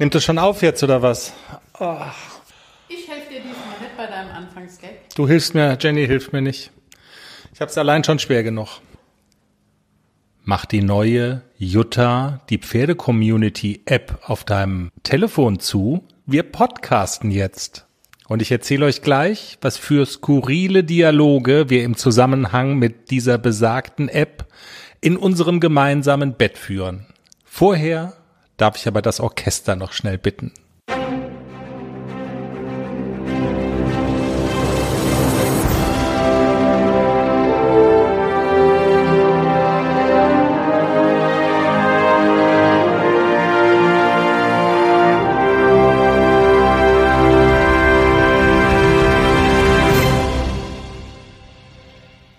Nimmt es schon auf jetzt oder was? Oh. Ich helfe dir diesmal nicht bei deinem Anfangsgag. Du hilfst mir, Jenny hilft mir nicht. Ich hab's allein schon schwer genug. Mach die neue Jutta, die Pferde-Community-App auf deinem Telefon zu. Wir podcasten jetzt. Und ich erzähle euch gleich, was für skurrile Dialoge wir im Zusammenhang mit dieser besagten App in unserem gemeinsamen Bett führen. Vorher darf ich aber das Orchester noch schnell bitten.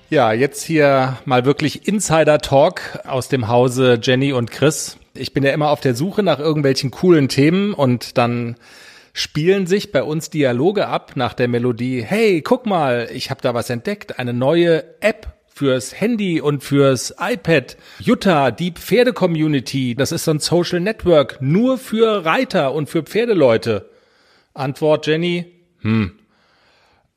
Ja, jetzt hier mal wirklich Insider Talk aus dem Hause Jenny und Chris. Ich bin ja immer auf der Suche nach irgendwelchen coolen Themen und dann spielen sich bei uns Dialoge ab nach der Melodie, hey, guck mal, ich habe da was entdeckt, eine neue App fürs Handy und fürs iPad. Jutta, die Pferde-Community, das ist so ein Social Network, nur für Reiter und für Pferdeleute. Antwort Jenny, hm,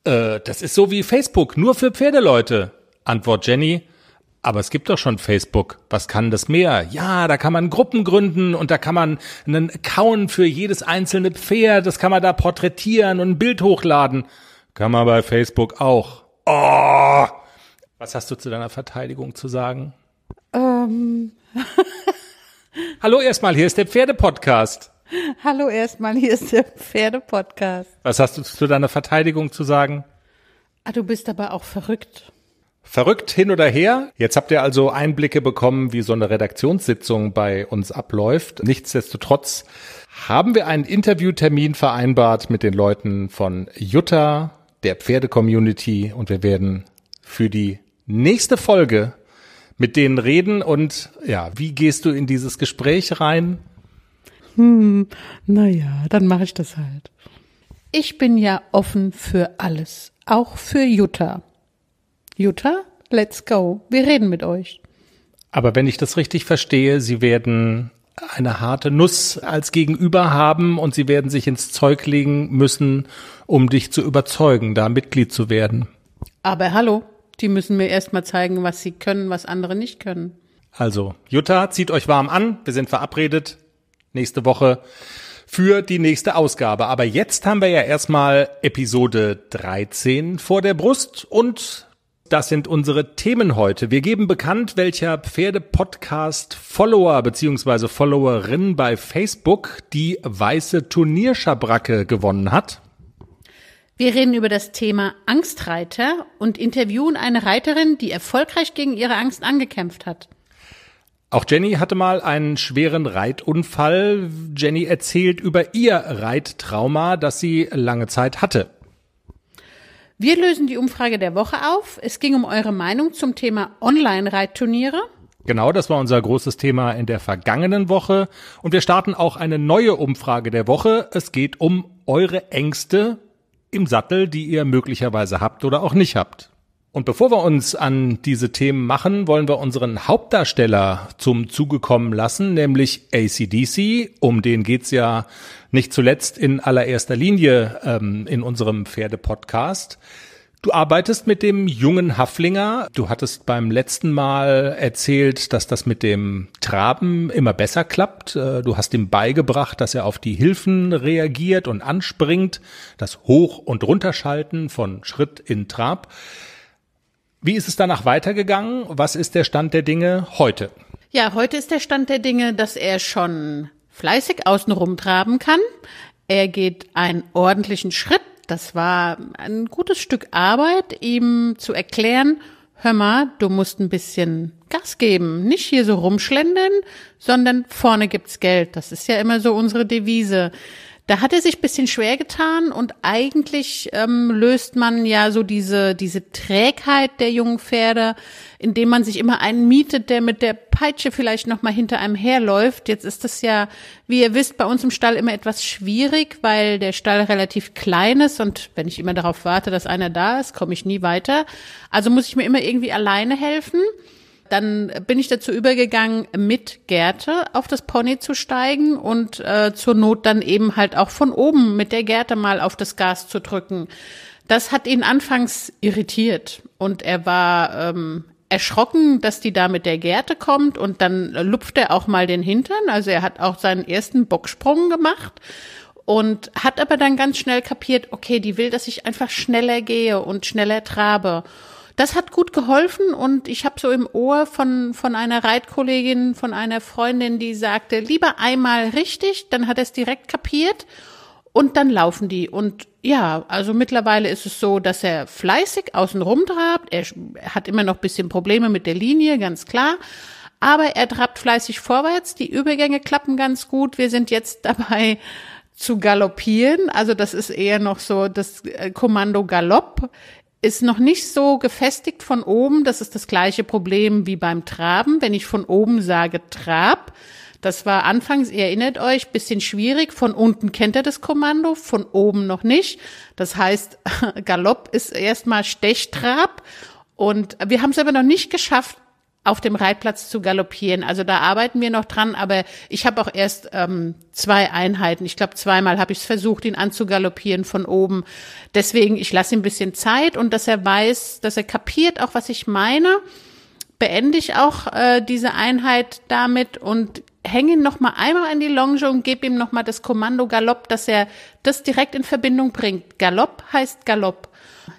äh, das ist so wie Facebook, nur für Pferdeleute. Antwort Jenny, aber es gibt doch schon Facebook. Was kann das mehr? Ja, da kann man Gruppen gründen und da kann man einen Account für jedes einzelne Pferd, das kann man da porträtieren und ein Bild hochladen. Kann man bei Facebook auch. Oh! Was hast du zu deiner Verteidigung zu sagen? Ähm. Hallo erstmal, hier ist der Pferdepodcast. Hallo erstmal, hier ist der Pferdepodcast. Was hast du zu deiner Verteidigung zu sagen? Ah, du bist aber auch verrückt. Verrückt hin oder her. Jetzt habt ihr also Einblicke bekommen, wie so eine Redaktionssitzung bei uns abläuft. Nichtsdestotrotz haben wir einen Interviewtermin vereinbart mit den Leuten von Jutta, der Pferde-Community und wir werden für die nächste Folge mit denen reden und ja, wie gehst du in dieses Gespräch rein? Hm, naja, dann mache ich das halt. Ich bin ja offen für alles, auch für Jutta. Jutta, let's go. Wir reden mit euch. Aber wenn ich das richtig verstehe, Sie werden eine harte Nuss als Gegenüber haben und Sie werden sich ins Zeug legen müssen, um dich zu überzeugen, da Mitglied zu werden. Aber hallo, die müssen mir erstmal zeigen, was sie können, was andere nicht können. Also, Jutta, zieht euch warm an. Wir sind verabredet nächste Woche für die nächste Ausgabe. Aber jetzt haben wir ja erstmal Episode 13 vor der Brust und das sind unsere Themen heute. Wir geben bekannt, welcher Pferde-Podcast-Follower bzw. Followerin bei Facebook die weiße Turnierschabracke gewonnen hat. Wir reden über das Thema Angstreiter und interviewen eine Reiterin, die erfolgreich gegen ihre Angst angekämpft hat. Auch Jenny hatte mal einen schweren Reitunfall. Jenny erzählt über ihr Reittrauma, das sie lange Zeit hatte. Wir lösen die Umfrage der Woche auf. Es ging um eure Meinung zum Thema Online-Reitturniere. Genau, das war unser großes Thema in der vergangenen Woche. Und wir starten auch eine neue Umfrage der Woche. Es geht um eure Ängste im Sattel, die ihr möglicherweise habt oder auch nicht habt. Und bevor wir uns an diese Themen machen, wollen wir unseren Hauptdarsteller zum Zuge kommen lassen, nämlich ACDC. Um den geht's ja nicht zuletzt in allererster Linie ähm, in unserem Pferde-Podcast. Du arbeitest mit dem jungen Haflinger. Du hattest beim letzten Mal erzählt, dass das mit dem Traben immer besser klappt. Äh, du hast ihm beigebracht, dass er auf die Hilfen reagiert und anspringt, das Hoch- und Runterschalten von Schritt in Trab. Wie ist es danach weitergegangen? Was ist der Stand der Dinge heute? Ja, heute ist der Stand der Dinge, dass er schon fleißig außenrum traben kann. Er geht einen ordentlichen Schritt. Das war ein gutes Stück Arbeit, ihm zu erklären, hör mal, du musst ein bisschen Gas geben, nicht hier so rumschlendern, sondern vorne gibt's Geld. Das ist ja immer so unsere Devise. Da hat er sich bisschen schwer getan und eigentlich ähm, löst man ja so diese, diese Trägheit der jungen Pferde, indem man sich immer einen mietet, der mit der Peitsche vielleicht noch mal hinter einem herläuft. Jetzt ist das ja, wie ihr wisst, bei uns im Stall immer etwas schwierig, weil der Stall relativ klein ist und wenn ich immer darauf warte, dass einer da ist, komme ich nie weiter. Also muss ich mir immer irgendwie alleine helfen. Dann bin ich dazu übergegangen, mit Gerte auf das Pony zu steigen und äh, zur Not dann eben halt auch von oben mit der Gerte mal auf das Gas zu drücken. Das hat ihn anfangs irritiert und er war ähm, erschrocken, dass die da mit der Gerte kommt und dann lupft er auch mal den Hintern. Also er hat auch seinen ersten Bocksprung gemacht und hat aber dann ganz schnell kapiert, okay, die will, dass ich einfach schneller gehe und schneller trabe. Das hat gut geholfen und ich habe so im Ohr von, von einer Reitkollegin, von einer Freundin, die sagte, lieber einmal richtig, dann hat er es direkt kapiert und dann laufen die. Und ja, also mittlerweile ist es so, dass er fleißig außen trabt. Er hat immer noch bisschen Probleme mit der Linie, ganz klar. Aber er trabt fleißig vorwärts. Die Übergänge klappen ganz gut. Wir sind jetzt dabei zu galoppieren. Also das ist eher noch so das äh, Kommando Galopp ist noch nicht so gefestigt von oben. Das ist das gleiche Problem wie beim Traben. Wenn ich von oben sage Trab, das war anfangs, ihr erinnert euch, bisschen schwierig. Von unten kennt er das Kommando, von oben noch nicht. Das heißt, Galopp ist erstmal Stechtrab. Und wir haben es aber noch nicht geschafft, auf dem Reitplatz zu galoppieren. Also da arbeiten wir noch dran, aber ich habe auch erst ähm, zwei Einheiten. Ich glaube, zweimal habe ich es versucht, ihn anzugaloppieren von oben. Deswegen, ich lasse ihm ein bisschen Zeit und dass er weiß, dass er kapiert auch, was ich meine, beende ich auch äh, diese Einheit damit und hänge ihn noch mal einmal an die Longe und gebe ihm noch mal das Kommando Galopp, dass er das direkt in Verbindung bringt. Galopp heißt Galopp.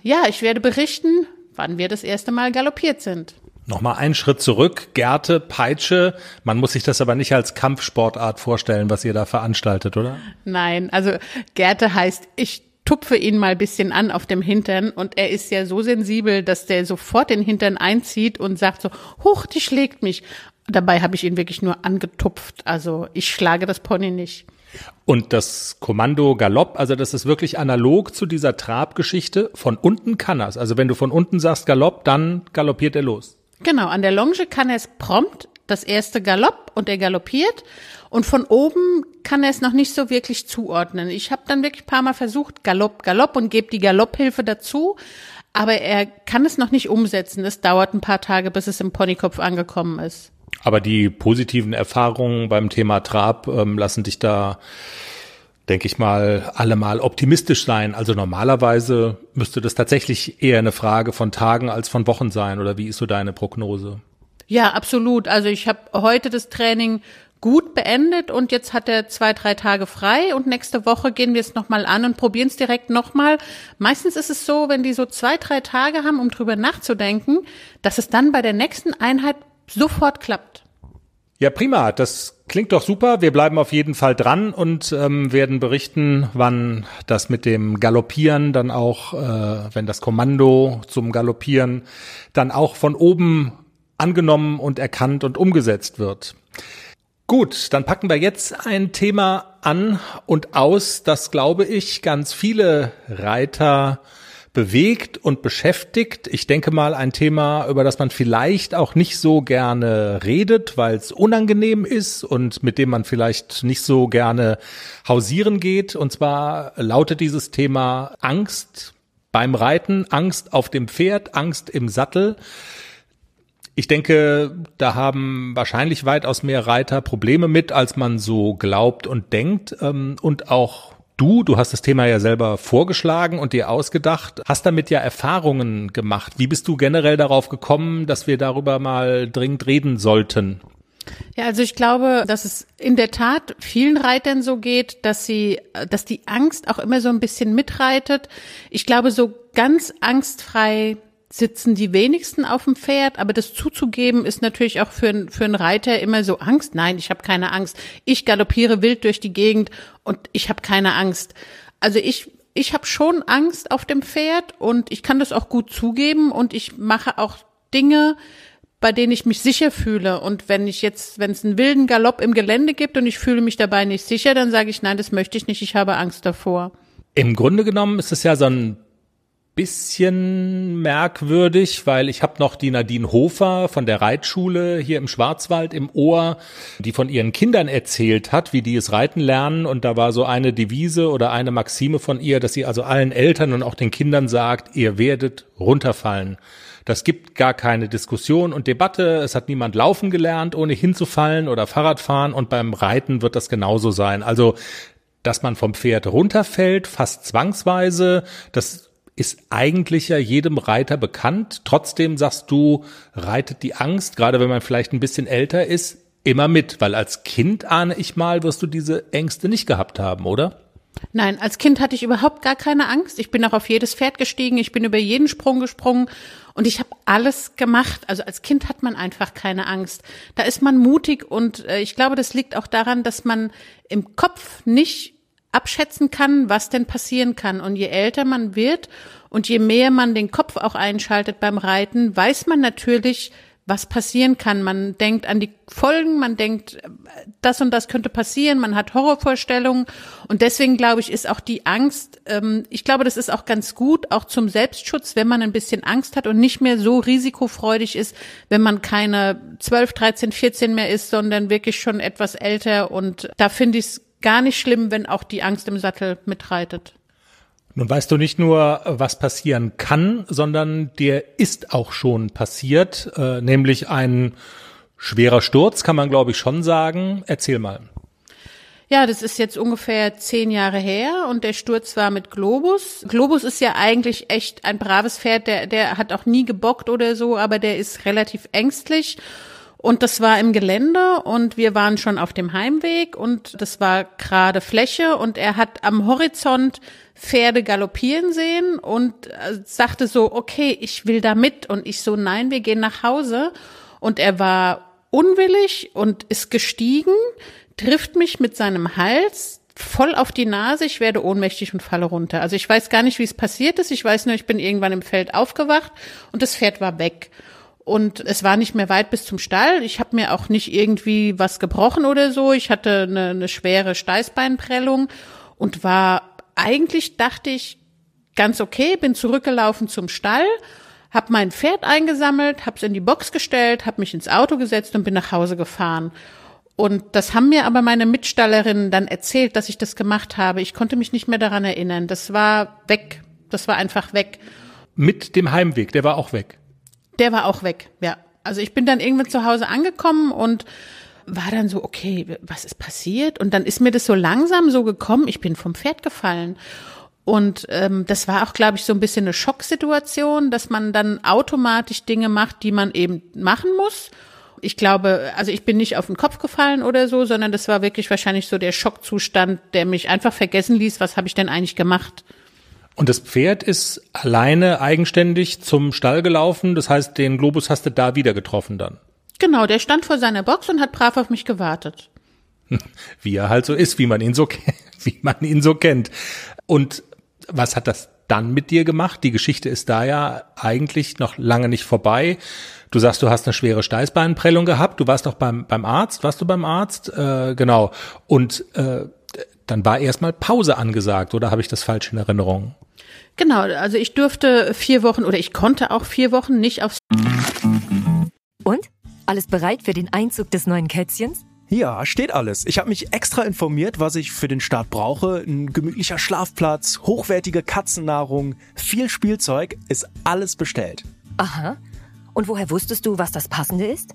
Ja, ich werde berichten, wann wir das erste Mal galoppiert sind. Nochmal einen Schritt zurück. Gerte, Peitsche. Man muss sich das aber nicht als Kampfsportart vorstellen, was ihr da veranstaltet, oder? Nein, also Gerte heißt, ich tupfe ihn mal bisschen an auf dem Hintern und er ist ja so sensibel, dass der sofort den Hintern einzieht und sagt so, huch, die schlägt mich. Dabei habe ich ihn wirklich nur angetupft. Also ich schlage das Pony nicht. Und das Kommando Galopp, also das ist wirklich analog zu dieser Trabgeschichte. Von unten kann er Also wenn du von unten sagst Galopp, dann galoppiert er los. Genau, an der Longe kann er es prompt, das erste Galopp und er galoppiert. Und von oben kann er es noch nicht so wirklich zuordnen. Ich habe dann wirklich paar Mal versucht, Galopp, Galopp und gebe die Galopphilfe dazu. Aber er kann es noch nicht umsetzen. Es dauert ein paar Tage, bis es im Ponykopf angekommen ist. Aber die positiven Erfahrungen beim Thema Trab ähm, lassen dich da, denke ich mal, allemal optimistisch sein. Also normalerweise müsste das tatsächlich eher eine Frage von Tagen als von Wochen sein. Oder wie ist so deine Prognose? Ja, absolut. Also ich habe heute das Training gut beendet und jetzt hat er zwei, drei Tage frei und nächste Woche gehen wir es nochmal an und probieren es direkt nochmal. Meistens ist es so, wenn die so zwei, drei Tage haben, um drüber nachzudenken, dass es dann bei der nächsten Einheit sofort klappt. Ja, prima. Das klingt doch super. Wir bleiben auf jeden Fall dran und ähm, werden berichten, wann das mit dem Galoppieren dann auch, äh, wenn das Kommando zum Galoppieren dann auch von oben angenommen und erkannt und umgesetzt wird. Gut, dann packen wir jetzt ein Thema an und aus, das glaube ich ganz viele Reiter bewegt und beschäftigt. Ich denke mal ein Thema, über das man vielleicht auch nicht so gerne redet, weil es unangenehm ist und mit dem man vielleicht nicht so gerne hausieren geht. Und zwar lautet dieses Thema Angst beim Reiten, Angst auf dem Pferd, Angst im Sattel. Ich denke, da haben wahrscheinlich weitaus mehr Reiter Probleme mit, als man so glaubt und denkt. Ähm, und auch Du, du hast das Thema ja selber vorgeschlagen und dir ausgedacht, hast damit ja Erfahrungen gemacht. Wie bist du generell darauf gekommen, dass wir darüber mal dringend reden sollten? Ja, also ich glaube, dass es in der Tat vielen Reitern so geht, dass sie, dass die Angst auch immer so ein bisschen mitreitet. Ich glaube, so ganz angstfrei sitzen die wenigsten auf dem Pferd, aber das zuzugeben ist natürlich auch für, für einen Reiter immer so Angst. Nein, ich habe keine Angst. Ich galoppiere wild durch die Gegend und ich habe keine Angst. Also ich ich habe schon Angst auf dem Pferd und ich kann das auch gut zugeben und ich mache auch Dinge, bei denen ich mich sicher fühle. Und wenn ich jetzt, wenn es einen wilden Galopp im Gelände gibt und ich fühle mich dabei nicht sicher, dann sage ich, nein, das möchte ich nicht, ich habe Angst davor. Im Grunde genommen ist es ja so ein bisschen merkwürdig, weil ich habe noch die Nadine Hofer von der Reitschule hier im Schwarzwald im Ohr, die von ihren Kindern erzählt hat, wie die es reiten lernen und da war so eine Devise oder eine Maxime von ihr, dass sie also allen Eltern und auch den Kindern sagt, ihr werdet runterfallen. Das gibt gar keine Diskussion und Debatte. Es hat niemand laufen gelernt, ohne hinzufallen oder Fahrrad fahren und beim Reiten wird das genauso sein. Also, dass man vom Pferd runterfällt, fast zwangsweise, das ist eigentlich ja jedem Reiter bekannt. Trotzdem sagst du, reitet die Angst, gerade wenn man vielleicht ein bisschen älter ist, immer mit, weil als Kind ahne ich mal, wirst du diese Ängste nicht gehabt haben, oder? Nein, als Kind hatte ich überhaupt gar keine Angst. Ich bin auch auf jedes Pferd gestiegen, ich bin über jeden Sprung gesprungen und ich habe alles gemacht. Also als Kind hat man einfach keine Angst. Da ist man mutig und äh, ich glaube, das liegt auch daran, dass man im Kopf nicht abschätzen kann, was denn passieren kann. Und je älter man wird und je mehr man den Kopf auch einschaltet beim Reiten, weiß man natürlich, was passieren kann. Man denkt an die Folgen, man denkt, das und das könnte passieren, man hat Horrorvorstellungen und deswegen glaube ich, ist auch die Angst, ähm, ich glaube, das ist auch ganz gut, auch zum Selbstschutz, wenn man ein bisschen Angst hat und nicht mehr so risikofreudig ist, wenn man keine 12, 13, 14 mehr ist, sondern wirklich schon etwas älter und da finde ich es gar nicht schlimm, wenn auch die Angst im Sattel mitreitet. Nun weißt du nicht nur, was passieren kann, sondern dir ist auch schon passiert, äh, nämlich ein schwerer Sturz, kann man glaube ich schon sagen. Erzähl mal. Ja, das ist jetzt ungefähr zehn Jahre her und der Sturz war mit Globus. Globus ist ja eigentlich echt ein braves Pferd, der, der hat auch nie gebockt oder so, aber der ist relativ ängstlich. Und das war im Gelände und wir waren schon auf dem Heimweg und das war gerade Fläche und er hat am Horizont Pferde galoppieren sehen und äh, sagte so, okay, ich will da mit. Und ich so, nein, wir gehen nach Hause. Und er war unwillig und ist gestiegen, trifft mich mit seinem Hals voll auf die Nase, ich werde ohnmächtig und falle runter. Also ich weiß gar nicht, wie es passiert ist. Ich weiß nur, ich bin irgendwann im Feld aufgewacht und das Pferd war weg. Und es war nicht mehr weit bis zum Stall. Ich habe mir auch nicht irgendwie was gebrochen oder so. Ich hatte eine, eine schwere Steißbeinprellung und war eigentlich dachte ich ganz okay, bin zurückgelaufen zum Stall, habe mein Pferd eingesammelt, habe es in die Box gestellt, habe mich ins Auto gesetzt und bin nach Hause gefahren. Und das haben mir aber meine Mitstallerinnen dann erzählt, dass ich das gemacht habe. Ich konnte mich nicht mehr daran erinnern. Das war weg. Das war einfach weg. Mit dem Heimweg, der war auch weg. Der war auch weg, ja. Also ich bin dann irgendwann zu Hause angekommen und war dann so, okay, was ist passiert? Und dann ist mir das so langsam so gekommen, ich bin vom Pferd gefallen. Und ähm, das war auch, glaube ich, so ein bisschen eine Schocksituation, dass man dann automatisch Dinge macht, die man eben machen muss. Ich glaube, also ich bin nicht auf den Kopf gefallen oder so, sondern das war wirklich wahrscheinlich so der Schockzustand, der mich einfach vergessen ließ, was habe ich denn eigentlich gemacht. Und das Pferd ist alleine eigenständig zum Stall gelaufen, das heißt, den Globus hast du da wieder getroffen dann. Genau, der stand vor seiner Box und hat brav auf mich gewartet. Wie er halt so ist, wie man ihn so, wie man ihn so kennt. Und was hat das dann mit dir gemacht? Die Geschichte ist da ja eigentlich noch lange nicht vorbei. Du sagst, du hast eine schwere Steißbeinprellung gehabt. Du warst auch beim, beim Arzt. Warst du beim Arzt? Äh, genau. Und äh, dann war erstmal Pause angesagt, oder habe ich das falsch in Erinnerung? Genau, also ich durfte vier Wochen oder ich konnte auch vier Wochen nicht aufs. Und? Alles bereit für den Einzug des neuen Kätzchens? Ja, steht alles. Ich habe mich extra informiert, was ich für den Start brauche. Ein gemütlicher Schlafplatz, hochwertige Katzennahrung, viel Spielzeug, ist alles bestellt. Aha. Und woher wusstest du, was das Passende ist?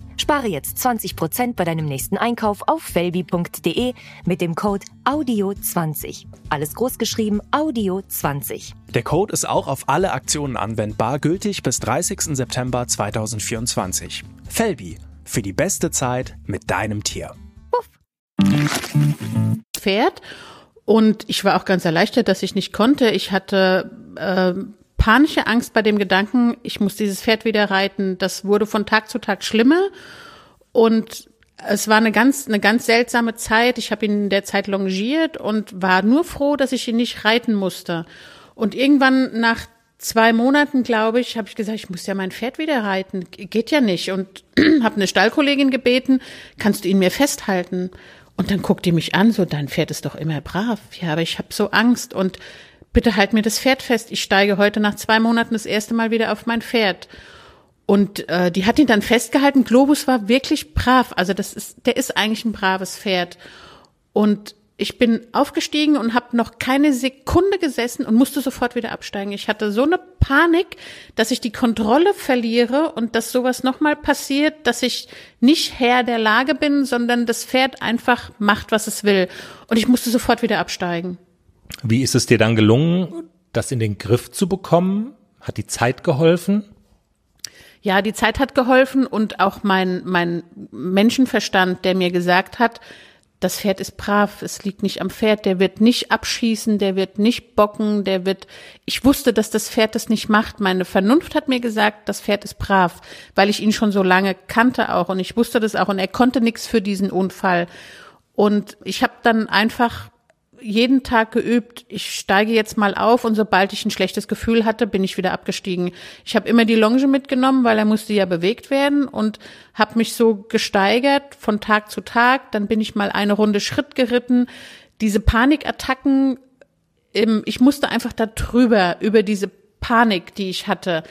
Spare jetzt 20% bei deinem nächsten Einkauf auf felbi.de mit dem Code AUDIO20. Alles großgeschrieben AUDIO20. Der Code ist auch auf alle Aktionen anwendbar, gültig bis 30. September 2024. Felbi, für die beste Zeit mit deinem Tier. Puff. Pferd und ich war auch ganz erleichtert, dass ich nicht konnte. Ich hatte äh, panische Angst bei dem Gedanken, ich muss dieses Pferd wieder reiten. Das wurde von Tag zu Tag schlimmer. Und es war eine ganz, eine ganz seltsame Zeit. Ich habe ihn in der Zeit longiert und war nur froh, dass ich ihn nicht reiten musste. Und irgendwann nach zwei Monaten, glaube ich, habe ich gesagt, ich muss ja mein Pferd wieder reiten. Geht ja nicht. Und habe eine Stallkollegin gebeten, kannst du ihn mir festhalten? Und dann guckt die mich an, so, dein Pferd ist doch immer brav. Ja, aber ich habe so Angst und bitte halt mir das Pferd fest. Ich steige heute nach zwei Monaten das erste Mal wieder auf mein Pferd. Und äh, die hat ihn dann festgehalten. Globus war wirklich brav. Also das ist, der ist eigentlich ein braves Pferd. Und ich bin aufgestiegen und habe noch keine Sekunde gesessen und musste sofort wieder absteigen. Ich hatte so eine Panik, dass ich die Kontrolle verliere und dass sowas nochmal passiert, dass ich nicht Herr der Lage bin, sondern das Pferd einfach macht, was es will. Und ich musste sofort wieder absteigen. Wie ist es dir dann gelungen, das in den Griff zu bekommen? Hat die Zeit geholfen? Ja, die Zeit hat geholfen und auch mein, mein Menschenverstand, der mir gesagt hat, das Pferd ist brav, es liegt nicht am Pferd, der wird nicht abschießen, der wird nicht bocken, der wird, ich wusste, dass das Pferd das nicht macht. Meine Vernunft hat mir gesagt, das Pferd ist brav, weil ich ihn schon so lange kannte auch und ich wusste das auch und er konnte nichts für diesen Unfall. Und ich habe dann einfach jeden Tag geübt, ich steige jetzt mal auf und sobald ich ein schlechtes Gefühl hatte, bin ich wieder abgestiegen. Ich habe immer die Longe mitgenommen, weil er musste ja bewegt werden und habe mich so gesteigert von Tag zu Tag. Dann bin ich mal eine Runde Schritt geritten. Diese Panikattacken, ich musste einfach da drüber, über diese Panik, die ich hatte.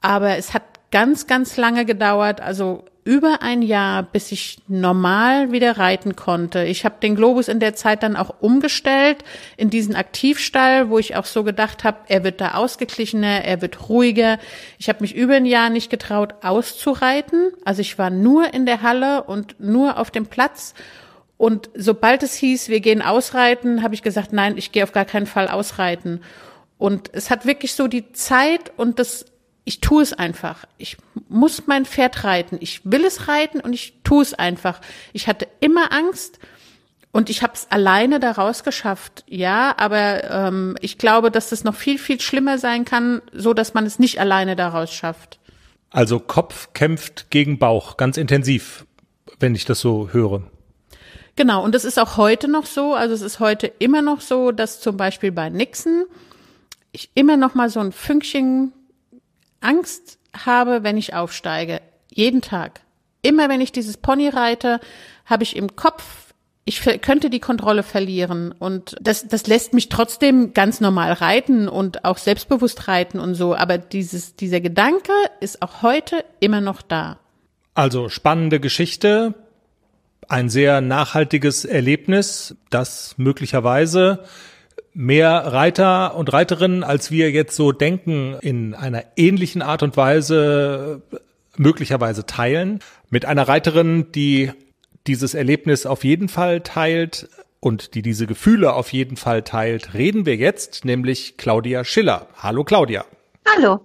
Aber es hat ganz, ganz lange gedauert. Also über ein Jahr, bis ich normal wieder reiten konnte. Ich habe den Globus in der Zeit dann auch umgestellt in diesen Aktivstall, wo ich auch so gedacht habe, er wird da ausgeglichener, er wird ruhiger. Ich habe mich über ein Jahr nicht getraut, auszureiten. Also ich war nur in der Halle und nur auf dem Platz. Und sobald es hieß, wir gehen ausreiten, habe ich gesagt, nein, ich gehe auf gar keinen Fall ausreiten. Und es hat wirklich so die Zeit und das ich tue es einfach. Ich muss mein Pferd reiten. Ich will es reiten und ich tue es einfach. Ich hatte immer Angst und ich habe es alleine daraus geschafft. Ja, aber ähm, ich glaube, dass das noch viel, viel schlimmer sein kann, so dass man es nicht alleine daraus schafft. Also Kopf kämpft gegen Bauch, ganz intensiv, wenn ich das so höre. Genau, und das ist auch heute noch so. Also es ist heute immer noch so, dass zum Beispiel bei Nixon ich immer noch mal so ein Fünkchen Angst habe, wenn ich aufsteige. Jeden Tag. Immer wenn ich dieses Pony reite, habe ich im Kopf, ich könnte die Kontrolle verlieren. Und das, das lässt mich trotzdem ganz normal reiten und auch selbstbewusst reiten und so. Aber dieses, dieser Gedanke ist auch heute immer noch da. Also spannende Geschichte, ein sehr nachhaltiges Erlebnis, das möglicherweise mehr Reiter und Reiterinnen, als wir jetzt so denken, in einer ähnlichen Art und Weise möglicherweise teilen. Mit einer Reiterin, die dieses Erlebnis auf jeden Fall teilt und die diese Gefühle auf jeden Fall teilt, reden wir jetzt, nämlich Claudia Schiller. Hallo Claudia. Hallo.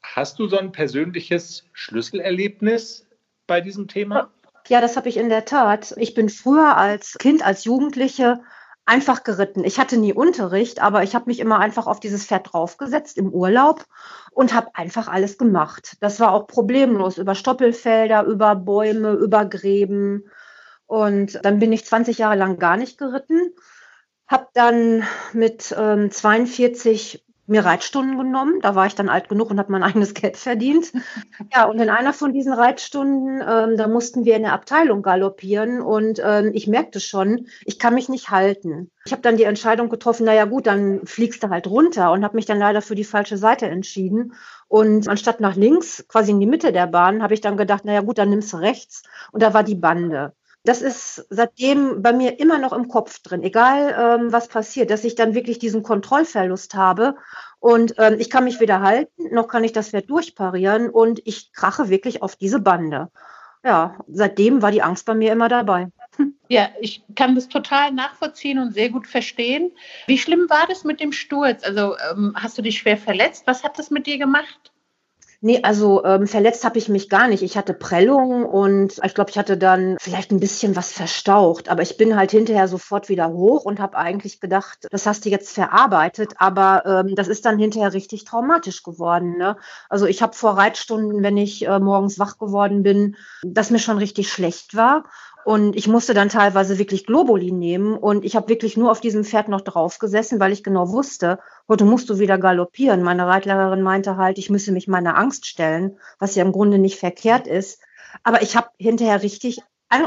Hast du so ein persönliches Schlüsselerlebnis bei diesem Thema? Ja, das habe ich in der Tat. Ich bin früher als Kind, als Jugendliche einfach geritten. Ich hatte nie Unterricht, aber ich habe mich immer einfach auf dieses Pferd draufgesetzt im Urlaub und habe einfach alles gemacht. Das war auch problemlos über Stoppelfelder, über Bäume, über Gräben. Und dann bin ich 20 Jahre lang gar nicht geritten, habe dann mit ähm, 42 mir Reitstunden genommen. Da war ich dann alt genug und habe mein eigenes Geld verdient. Ja, und in einer von diesen Reitstunden, ähm, da mussten wir in der Abteilung galoppieren und ähm, ich merkte schon, ich kann mich nicht halten. Ich habe dann die Entscheidung getroffen, naja gut, dann fliegst du halt runter und habe mich dann leider für die falsche Seite entschieden. Und anstatt nach links, quasi in die Mitte der Bahn, habe ich dann gedacht, naja gut, dann nimmst du rechts. Und da war die Bande das ist seitdem bei mir immer noch im Kopf drin, egal ähm, was passiert, dass ich dann wirklich diesen Kontrollverlust habe und ähm, ich kann mich weder halten, noch kann ich das Pferd durchparieren und ich krache wirklich auf diese Bande. Ja, seitdem war die Angst bei mir immer dabei. Ja, ich kann das total nachvollziehen und sehr gut verstehen. Wie schlimm war das mit dem Sturz? Also ähm, hast du dich schwer verletzt? Was hat das mit dir gemacht? Nee, also ähm, verletzt habe ich mich gar nicht. Ich hatte Prellungen und ich glaube, ich hatte dann vielleicht ein bisschen was verstaucht. Aber ich bin halt hinterher sofort wieder hoch und habe eigentlich gedacht, das hast du jetzt verarbeitet. Aber ähm, das ist dann hinterher richtig traumatisch geworden. Ne? Also ich habe vor Reitstunden, wenn ich äh, morgens wach geworden bin, dass mir schon richtig schlecht war. Und ich musste dann teilweise wirklich Globuli nehmen und ich habe wirklich nur auf diesem Pferd noch drauf gesessen, weil ich genau wusste, heute musst du wieder galoppieren. Meine Reitlehrerin meinte halt, ich müsse mich meiner Angst stellen, was ja im Grunde nicht verkehrt ist. Aber ich habe hinterher richtig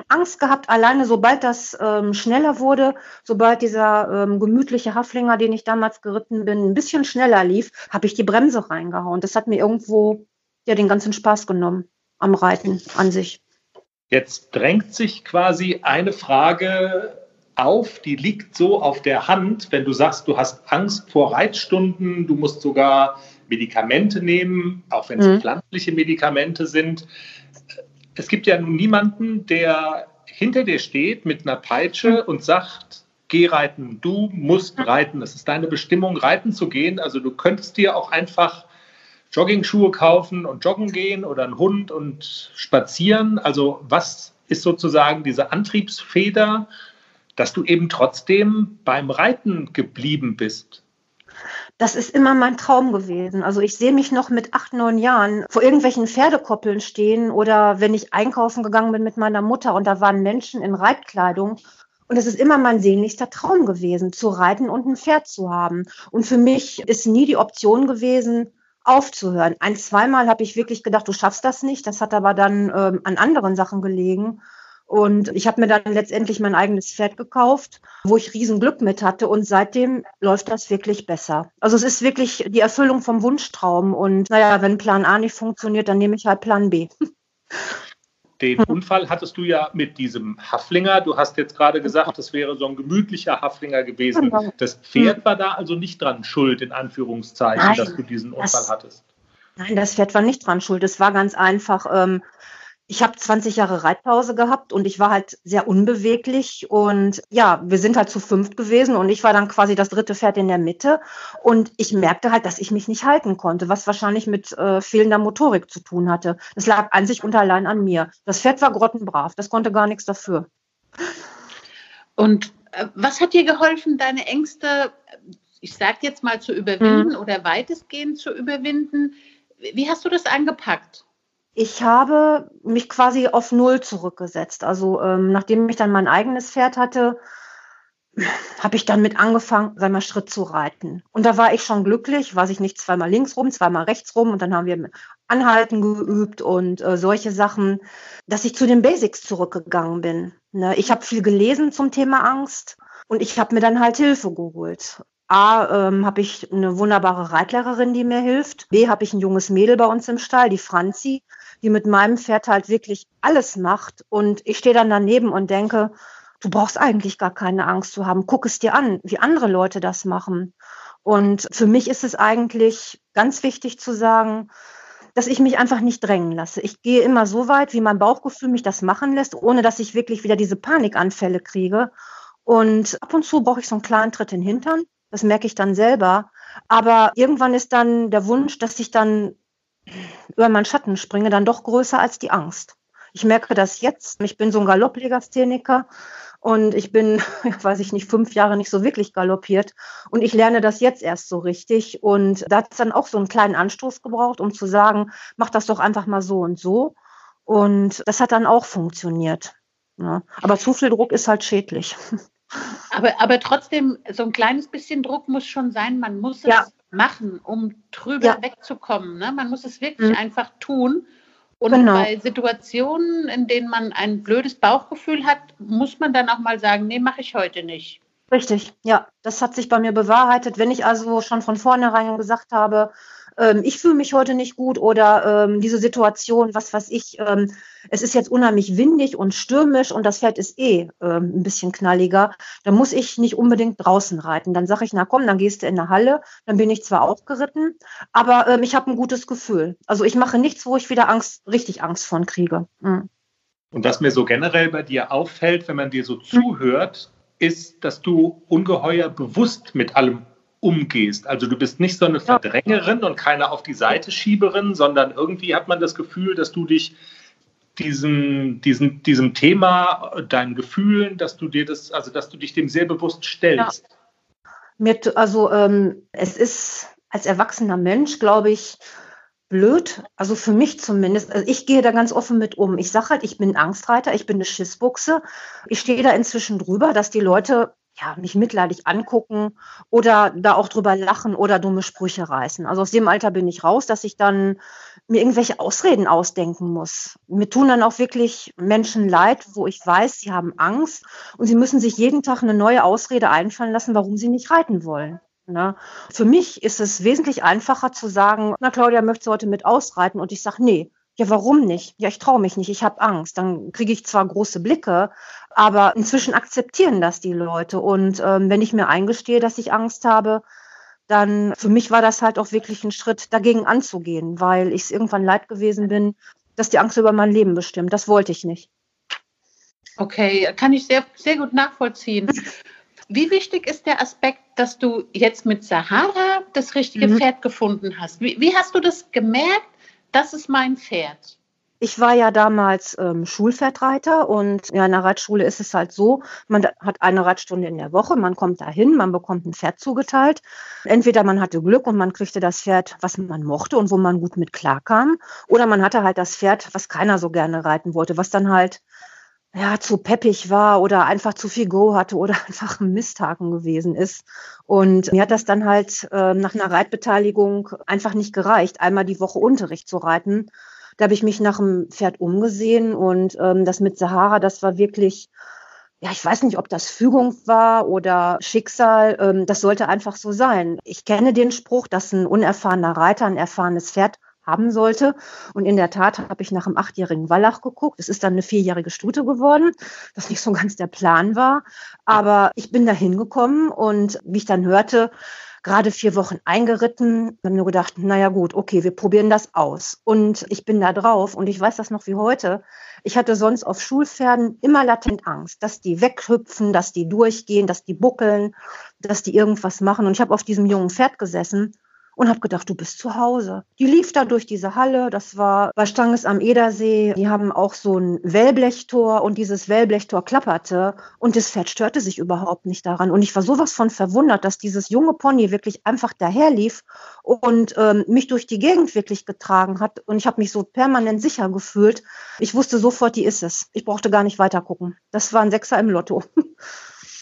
Angst gehabt, alleine sobald das ähm, schneller wurde, sobald dieser ähm, gemütliche Haflinger, den ich damals geritten bin, ein bisschen schneller lief, habe ich die Bremse reingehauen. Das hat mir irgendwo ja den ganzen Spaß genommen am Reiten an sich. Jetzt drängt sich quasi eine Frage auf, die liegt so auf der Hand, wenn du sagst, du hast Angst vor Reitstunden, du musst sogar Medikamente nehmen, auch wenn es mhm. pflanzliche Medikamente sind. Es gibt ja nun niemanden, der hinter dir steht mit einer Peitsche mhm. und sagt, geh reiten, du musst reiten, das ist deine Bestimmung, reiten zu gehen. Also du könntest dir auch einfach Jogging-Schuhe kaufen und joggen gehen oder einen Hund und spazieren? Also was ist sozusagen diese Antriebsfeder, dass du eben trotzdem beim Reiten geblieben bist? Das ist immer mein Traum gewesen. Also ich sehe mich noch mit acht, neun Jahren vor irgendwelchen Pferdekoppeln stehen oder wenn ich einkaufen gegangen bin mit meiner Mutter und da waren Menschen in Reitkleidung. Und es ist immer mein sehnlichster Traum gewesen, zu reiten und ein Pferd zu haben. Und für mich ist nie die Option gewesen, aufzuhören. Ein, zweimal habe ich wirklich gedacht, du schaffst das nicht. Das hat aber dann ähm, an anderen Sachen gelegen. Und ich habe mir dann letztendlich mein eigenes Pferd gekauft, wo ich riesen Glück mit hatte. Und seitdem läuft das wirklich besser. Also es ist wirklich die Erfüllung vom Wunschtraum. Und naja, wenn Plan A nicht funktioniert, dann nehme ich halt Plan B. Den hm. Unfall hattest du ja mit diesem Haflinger. Du hast jetzt gerade gesagt, das wäre so ein gemütlicher Haflinger gewesen. Genau. Das Pferd hm. war da also nicht dran schuld, in Anführungszeichen, Nein, dass du diesen Unfall das, hattest. Nein, das Pferd war nicht dran schuld. Es war ganz einfach, ähm, ich habe 20 Jahre Reitpause gehabt und ich war halt sehr unbeweglich und ja, wir sind halt zu fünft gewesen und ich war dann quasi das dritte Pferd in der Mitte und ich merkte halt, dass ich mich nicht halten konnte, was wahrscheinlich mit äh, fehlender Motorik zu tun hatte. Das lag an sich und allein an mir. Das Pferd war grottenbrav, das konnte gar nichts dafür. Und äh, was hat dir geholfen, deine Ängste, ich sag jetzt mal zu überwinden hm. oder weitestgehend zu überwinden? Wie hast du das angepackt? Ich habe mich quasi auf Null zurückgesetzt. Also ähm, nachdem ich dann mein eigenes Pferd hatte, habe ich dann mit angefangen, sei mal Schritt zu reiten. Und da war ich schon glücklich, weiß ich nicht, zweimal links rum, zweimal rechts rum und dann haben wir Anhalten geübt und äh, solche Sachen, dass ich zu den Basics zurückgegangen bin. Ne? Ich habe viel gelesen zum Thema Angst und ich habe mir dann halt Hilfe geholt. A, ähm, habe ich eine wunderbare Reitlehrerin, die mir hilft. B, habe ich ein junges Mädel bei uns im Stall, die Franzi, die mit meinem Pferd halt wirklich alles macht. Und ich stehe dann daneben und denke, du brauchst eigentlich gar keine Angst zu haben. Guck es dir an, wie andere Leute das machen. Und für mich ist es eigentlich ganz wichtig zu sagen, dass ich mich einfach nicht drängen lasse. Ich gehe immer so weit, wie mein Bauchgefühl mich das machen lässt, ohne dass ich wirklich wieder diese Panikanfälle kriege. Und ab und zu brauche ich so einen kleinen Tritt in den Hintern. Das merke ich dann selber. Aber irgendwann ist dann der Wunsch, dass ich dann über meinen Schatten springe, dann doch größer als die Angst. Ich merke das jetzt. Ich bin so ein Galopplegastheniker und ich bin, weiß ich nicht, fünf Jahre nicht so wirklich galoppiert. Und ich lerne das jetzt erst so richtig. Und da hat es dann auch so einen kleinen Anstoß gebraucht, um zu sagen, mach das doch einfach mal so und so. Und das hat dann auch funktioniert. Ja. Aber zu viel Druck ist halt schädlich. Aber, aber trotzdem, so ein kleines bisschen Druck muss schon sein. Man muss es ja. machen, um drüber ja. wegzukommen. Ne? Man muss es wirklich mhm. einfach tun. Und genau. bei Situationen, in denen man ein blödes Bauchgefühl hat, muss man dann auch mal sagen, nee, mache ich heute nicht. Richtig, ja, das hat sich bei mir bewahrheitet. Wenn ich also schon von vornherein gesagt habe, ähm, ich fühle mich heute nicht gut oder ähm, diese Situation, was weiß ich, ähm, es ist jetzt unheimlich windig und stürmisch und das Pferd ist eh ähm, ein bisschen knalliger, dann muss ich nicht unbedingt draußen reiten. Dann sage ich, na komm, dann gehst du in der Halle, dann bin ich zwar auch geritten, aber ähm, ich habe ein gutes Gefühl. Also ich mache nichts, wo ich wieder Angst, richtig Angst von kriege. Mhm. Und was mir so generell bei dir auffällt, wenn man dir so zuhört, ist, dass du ungeheuer bewusst mit allem umgehst. Also du bist nicht so eine Verdrängerin und keine auf die Seite Schieberin, sondern irgendwie hat man das Gefühl, dass du dich diesem, diesem, diesem Thema, deinen Gefühlen, dass du dir das, also dass du dich dem sehr bewusst stellst. Ja. Mit, also ähm, es ist als erwachsener Mensch, glaube ich, blöd, also für mich zumindest. Also ich gehe da ganz offen mit um. Ich sage halt, ich bin Angstreiter, ich bin eine Schissbuchse. Ich stehe da inzwischen drüber, dass die Leute ja, mich mitleidig angucken oder da auch drüber lachen oder dumme Sprüche reißen. Also aus dem Alter bin ich raus, dass ich dann mir irgendwelche Ausreden ausdenken muss. Mir tun dann auch wirklich Menschen leid, wo ich weiß, sie haben Angst und sie müssen sich jeden Tag eine neue Ausrede einfallen lassen, warum sie nicht reiten wollen. Ne? Für mich ist es wesentlich einfacher zu sagen, na Claudia, möchtest du heute mit ausreiten? Und ich sage, nee. Ja, warum nicht? Ja, ich traue mich nicht, ich habe Angst. Dann kriege ich zwar große Blicke, aber inzwischen akzeptieren das die Leute. Und ähm, wenn ich mir eingestehe, dass ich Angst habe, dann für mich war das halt auch wirklich ein Schritt, dagegen anzugehen, weil ich es irgendwann leid gewesen bin, dass die Angst über mein Leben bestimmt. Das wollte ich nicht. Okay, kann ich sehr, sehr gut nachvollziehen. Wie wichtig ist der Aspekt, dass du jetzt mit Sahara das richtige mhm. Pferd gefunden hast? Wie, wie, hast du das gemerkt? Das ist mein Pferd. Ich war ja damals ähm, Schulpferdreiter und ja, in der Reitschule ist es halt so, man hat eine Reitstunde in der Woche, man kommt dahin, man bekommt ein Pferd zugeteilt. Entweder man hatte Glück und man kriegte das Pferd, was man mochte und wo man gut mit klarkam, oder man hatte halt das Pferd, was keiner so gerne reiten wollte, was dann halt ja, zu peppig war oder einfach zu viel Go hatte oder einfach ein Misthaken gewesen ist. Und mir hat das dann halt äh, nach einer Reitbeteiligung einfach nicht gereicht, einmal die Woche Unterricht zu reiten. Da habe ich mich nach dem Pferd umgesehen und ähm, das mit Sahara, das war wirklich, ja, ich weiß nicht, ob das Fügung war oder Schicksal. Ähm, das sollte einfach so sein. Ich kenne den Spruch, dass ein unerfahrener Reiter ein erfahrenes Pferd haben sollte. Und in der Tat habe ich nach einem achtjährigen Wallach geguckt. Es ist dann eine vierjährige Stute geworden, was nicht so ganz der Plan war. Aber ich bin da hingekommen und wie ich dann hörte, gerade vier Wochen eingeritten, habe nur gedacht, naja gut, okay, wir probieren das aus. Und ich bin da drauf und ich weiß das noch wie heute. Ich hatte sonst auf Schulpferden immer latent Angst, dass die weghüpfen, dass die durchgehen, dass die buckeln, dass die irgendwas machen. Und ich habe auf diesem jungen Pferd gesessen und habe gedacht, du bist zu Hause. Die lief da durch diese Halle, das war bei Stanges am Edersee. Die haben auch so ein Wellblechtor und dieses Wellblechtor klapperte und das Pferd störte sich überhaupt nicht daran. Und ich war sowas von verwundert, dass dieses junge Pony wirklich einfach daherlief und ähm, mich durch die Gegend wirklich getragen hat. Und ich habe mich so permanent sicher gefühlt. Ich wusste sofort, die ist es. Ich brauchte gar nicht weiter gucken. Das war ein Sechser im Lotto.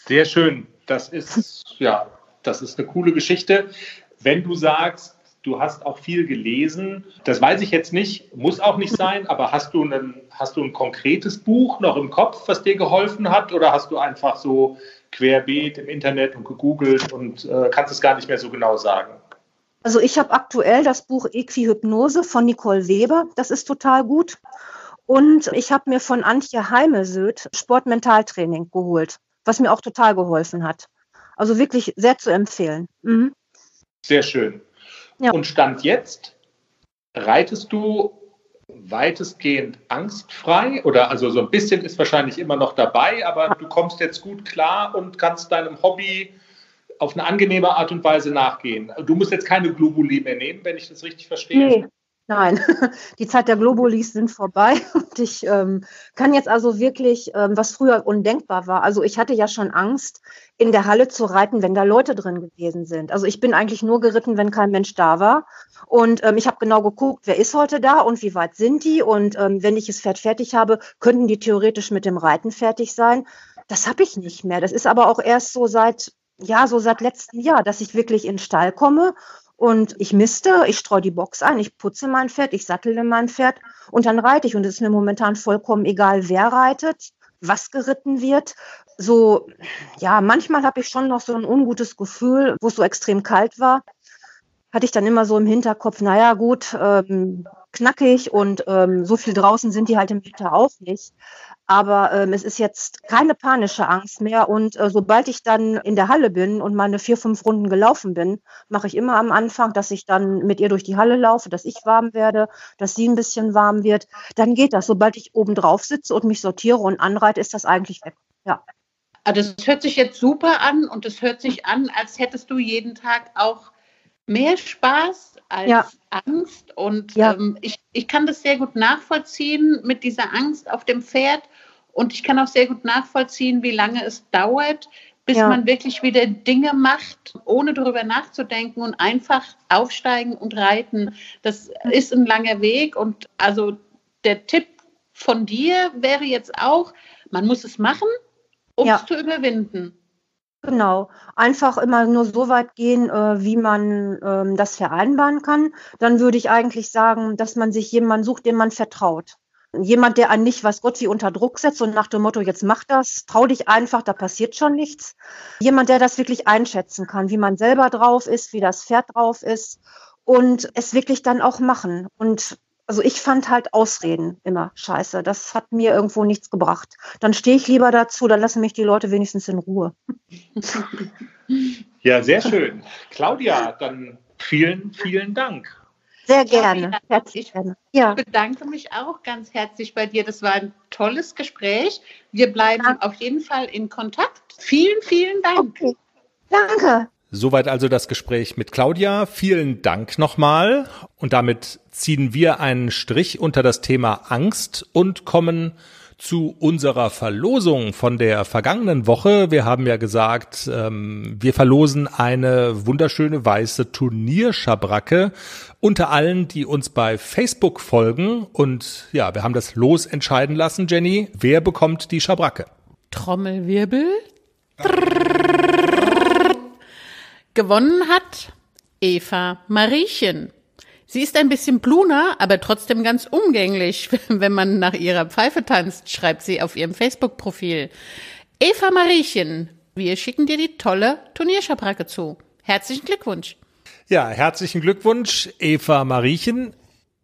Sehr schön. Das ist, ja, das ist eine coole Geschichte. Wenn du sagst, du hast auch viel gelesen, das weiß ich jetzt nicht, muss auch nicht sein, aber hast du, einen, hast du ein konkretes Buch noch im Kopf, was dir geholfen hat oder hast du einfach so querbeet im Internet und gegoogelt und äh, kannst es gar nicht mehr so genau sagen? Also ich habe aktuell das Buch Equihypnose von Nicole Weber, das ist total gut. Und ich habe mir von Antje Heimesöd Sportmentaltraining geholt, was mir auch total geholfen hat. Also wirklich sehr zu empfehlen. Mhm. Sehr schön. Ja. Und Stand jetzt, reitest du weitestgehend angstfrei oder also so ein bisschen ist wahrscheinlich immer noch dabei, aber du kommst jetzt gut klar und kannst deinem Hobby auf eine angenehme Art und Weise nachgehen. Du musst jetzt keine Globuli mehr nehmen, wenn ich das richtig verstehe. Nee, Nein, die Zeit der Globulis sind vorbei und ich ähm, kann jetzt also wirklich, ähm, was früher undenkbar war, also ich hatte ja schon Angst, in der Halle zu reiten, wenn da Leute drin gewesen sind. Also ich bin eigentlich nur geritten, wenn kein Mensch da war und ähm, ich habe genau geguckt, wer ist heute da und wie weit sind die und ähm, wenn ich das Pferd fertig habe, könnten die theoretisch mit dem Reiten fertig sein. Das habe ich nicht mehr. Das ist aber auch erst so seit ja, so seit letztem Jahr, dass ich wirklich in den Stall komme und ich misste, ich streue die Box ein, ich putze mein Pferd, ich sattele mein Pferd und dann reite ich. Und es ist mir momentan vollkommen egal, wer reitet, was geritten wird. So, ja, manchmal habe ich schon noch so ein ungutes Gefühl, wo es so extrem kalt war. Hatte ich dann immer so im Hinterkopf, naja, gut, ähm, knackig und ähm, so viel draußen sind die halt im Winter auch nicht. Aber ähm, es ist jetzt keine panische Angst mehr. Und äh, sobald ich dann in der Halle bin und meine vier, fünf Runden gelaufen bin, mache ich immer am Anfang, dass ich dann mit ihr durch die Halle laufe, dass ich warm werde, dass sie ein bisschen warm wird. Dann geht das. Sobald ich oben drauf sitze und mich sortiere und anreite, ist das eigentlich weg. Ja. Also das hört sich jetzt super an und es hört sich an, als hättest du jeden Tag auch mehr Spaß als ja. Angst. Und ja. ähm, ich, ich kann das sehr gut nachvollziehen mit dieser Angst auf dem Pferd. Und ich kann auch sehr gut nachvollziehen, wie lange es dauert, bis ja. man wirklich wieder Dinge macht, ohne darüber nachzudenken und einfach aufsteigen und reiten. Das ist ein langer Weg. Und also der Tipp von dir wäre jetzt auch, man muss es machen, um es zu überwinden. Genau, einfach immer nur so weit gehen, äh, wie man ähm, das vereinbaren kann. Dann würde ich eigentlich sagen, dass man sich jemanden sucht, dem man vertraut. Jemand, der einen nicht, was Gott, wie unter Druck setzt und nach dem Motto, jetzt mach das, trau dich einfach, da passiert schon nichts. Jemand, der das wirklich einschätzen kann, wie man selber drauf ist, wie das Pferd drauf ist und es wirklich dann auch machen. Und also ich fand halt Ausreden immer scheiße. Das hat mir irgendwo nichts gebracht. Dann stehe ich lieber dazu, dann lassen mich die Leute wenigstens in Ruhe. Ja, sehr schön. Claudia, dann vielen, vielen Dank. Sehr gerne. Ja, herzlich gerne. Ja. Ich bedanke mich auch ganz herzlich bei dir. Das war ein tolles Gespräch. Wir bleiben Danke. auf jeden Fall in Kontakt. Vielen, vielen Dank. Okay. Danke. Soweit also das Gespräch mit Claudia. Vielen Dank nochmal. Und damit ziehen wir einen Strich unter das Thema Angst und kommen zu unserer Verlosung von der vergangenen Woche. Wir haben ja gesagt, ähm, wir verlosen eine wunderschöne weiße Turnierschabracke unter allen, die uns bei Facebook folgen. Und ja, wir haben das Los entscheiden lassen, Jenny. Wer bekommt die Schabracke? Trommelwirbel. Gewonnen hat Eva Mariechen. Sie ist ein bisschen bluner, aber trotzdem ganz umgänglich, wenn man nach ihrer Pfeife tanzt, schreibt sie auf ihrem Facebook-Profil. Eva Mariechen, wir schicken dir die tolle Turnierschabracke zu. Herzlichen Glückwunsch. Ja, herzlichen Glückwunsch, Eva Mariechen.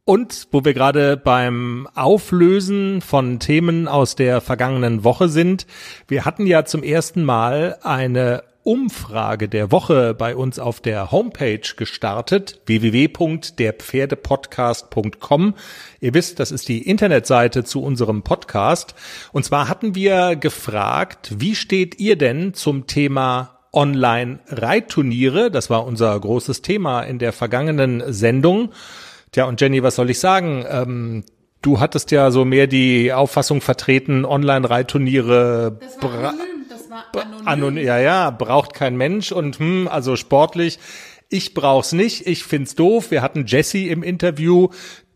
Und wo wir gerade beim Auflösen von Themen aus der vergangenen Woche sind, wir hatten ja zum ersten Mal eine Umfrage der Woche bei uns auf der Homepage gestartet, www.derpferdepodcast.com. Ihr wisst, das ist die Internetseite zu unserem Podcast. Und zwar hatten wir gefragt, wie steht ihr denn zum Thema Online-Reitturniere? Das war unser großes Thema in der vergangenen Sendung. Tja, und Jenny, was soll ich sagen? Ähm, Du hattest ja so mehr die Auffassung vertreten, Online-Reitturniere anonym. anonym. Ja, ja, braucht kein Mensch und hm, also sportlich. Ich brauch's nicht, ich find's doof. Wir hatten Jessie im Interview,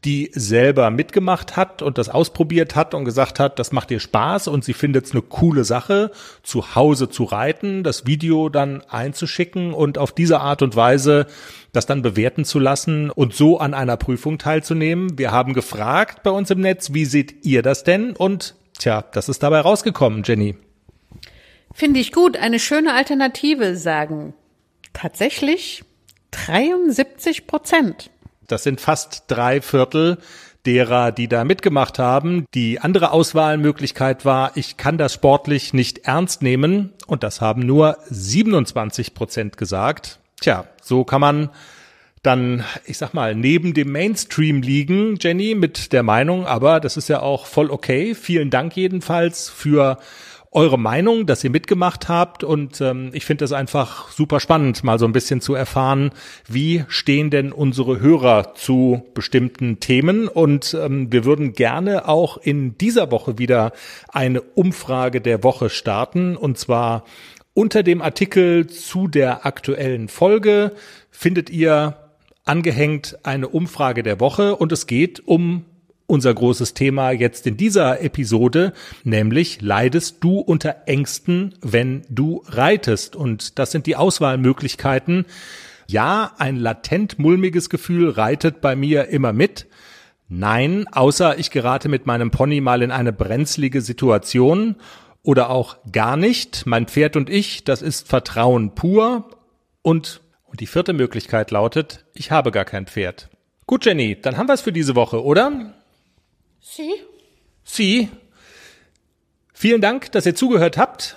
die selber mitgemacht hat und das ausprobiert hat und gesagt hat, das macht ihr Spaß und sie findet es eine coole Sache, zu Hause zu reiten, das Video dann einzuschicken und auf diese Art und Weise das dann bewerten zu lassen und so an einer Prüfung teilzunehmen. Wir haben gefragt bei uns im Netz, wie seht ihr das denn? Und tja, das ist dabei rausgekommen, Jenny. Finde ich gut. Eine schöne Alternative sagen tatsächlich 73 Prozent. Das sind fast drei Viertel derer, die da mitgemacht haben. Die andere Auswahlmöglichkeit war, ich kann das sportlich nicht ernst nehmen. Und das haben nur 27 Prozent gesagt. Tja, so kann man dann, ich sag mal, neben dem Mainstream liegen, Jenny, mit der Meinung, aber das ist ja auch voll okay. Vielen Dank jedenfalls für eure Meinung, dass ihr mitgemacht habt. Und ähm, ich finde es einfach super spannend, mal so ein bisschen zu erfahren, wie stehen denn unsere Hörer zu bestimmten Themen. Und ähm, wir würden gerne auch in dieser Woche wieder eine Umfrage der Woche starten. Und zwar unter dem Artikel zu der aktuellen Folge findet ihr angehängt eine Umfrage der Woche. Und es geht um unser großes Thema jetzt in dieser Episode, nämlich leidest du unter Ängsten, wenn du reitest? Und das sind die Auswahlmöglichkeiten. Ja, ein latent mulmiges Gefühl reitet bei mir immer mit. Nein, außer ich gerate mit meinem Pony mal in eine brenzlige Situation oder auch gar nicht. Mein Pferd und ich, das ist Vertrauen pur. Und, und die vierte Möglichkeit lautet, ich habe gar kein Pferd. Gut, Jenny, dann haben wir es für diese Woche, oder? Sie? Sie. Vielen Dank, dass ihr zugehört habt.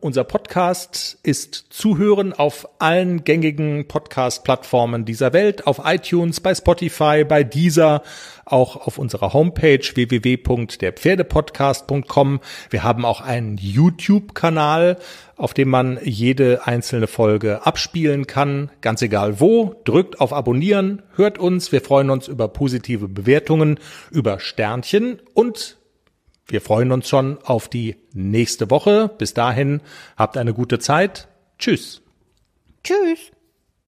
Unser Podcast ist zu hören auf allen gängigen Podcast-Plattformen dieser Welt, auf iTunes, bei Spotify, bei Deezer, auch auf unserer Homepage www.derpferdepodcast.com. Wir haben auch einen YouTube-Kanal, auf dem man jede einzelne Folge abspielen kann, ganz egal wo. Drückt auf Abonnieren, hört uns, wir freuen uns über positive Bewertungen, über Sternchen und wir freuen uns schon auf die nächste Woche. Bis dahin, habt eine gute Zeit. Tschüss. Tschüss.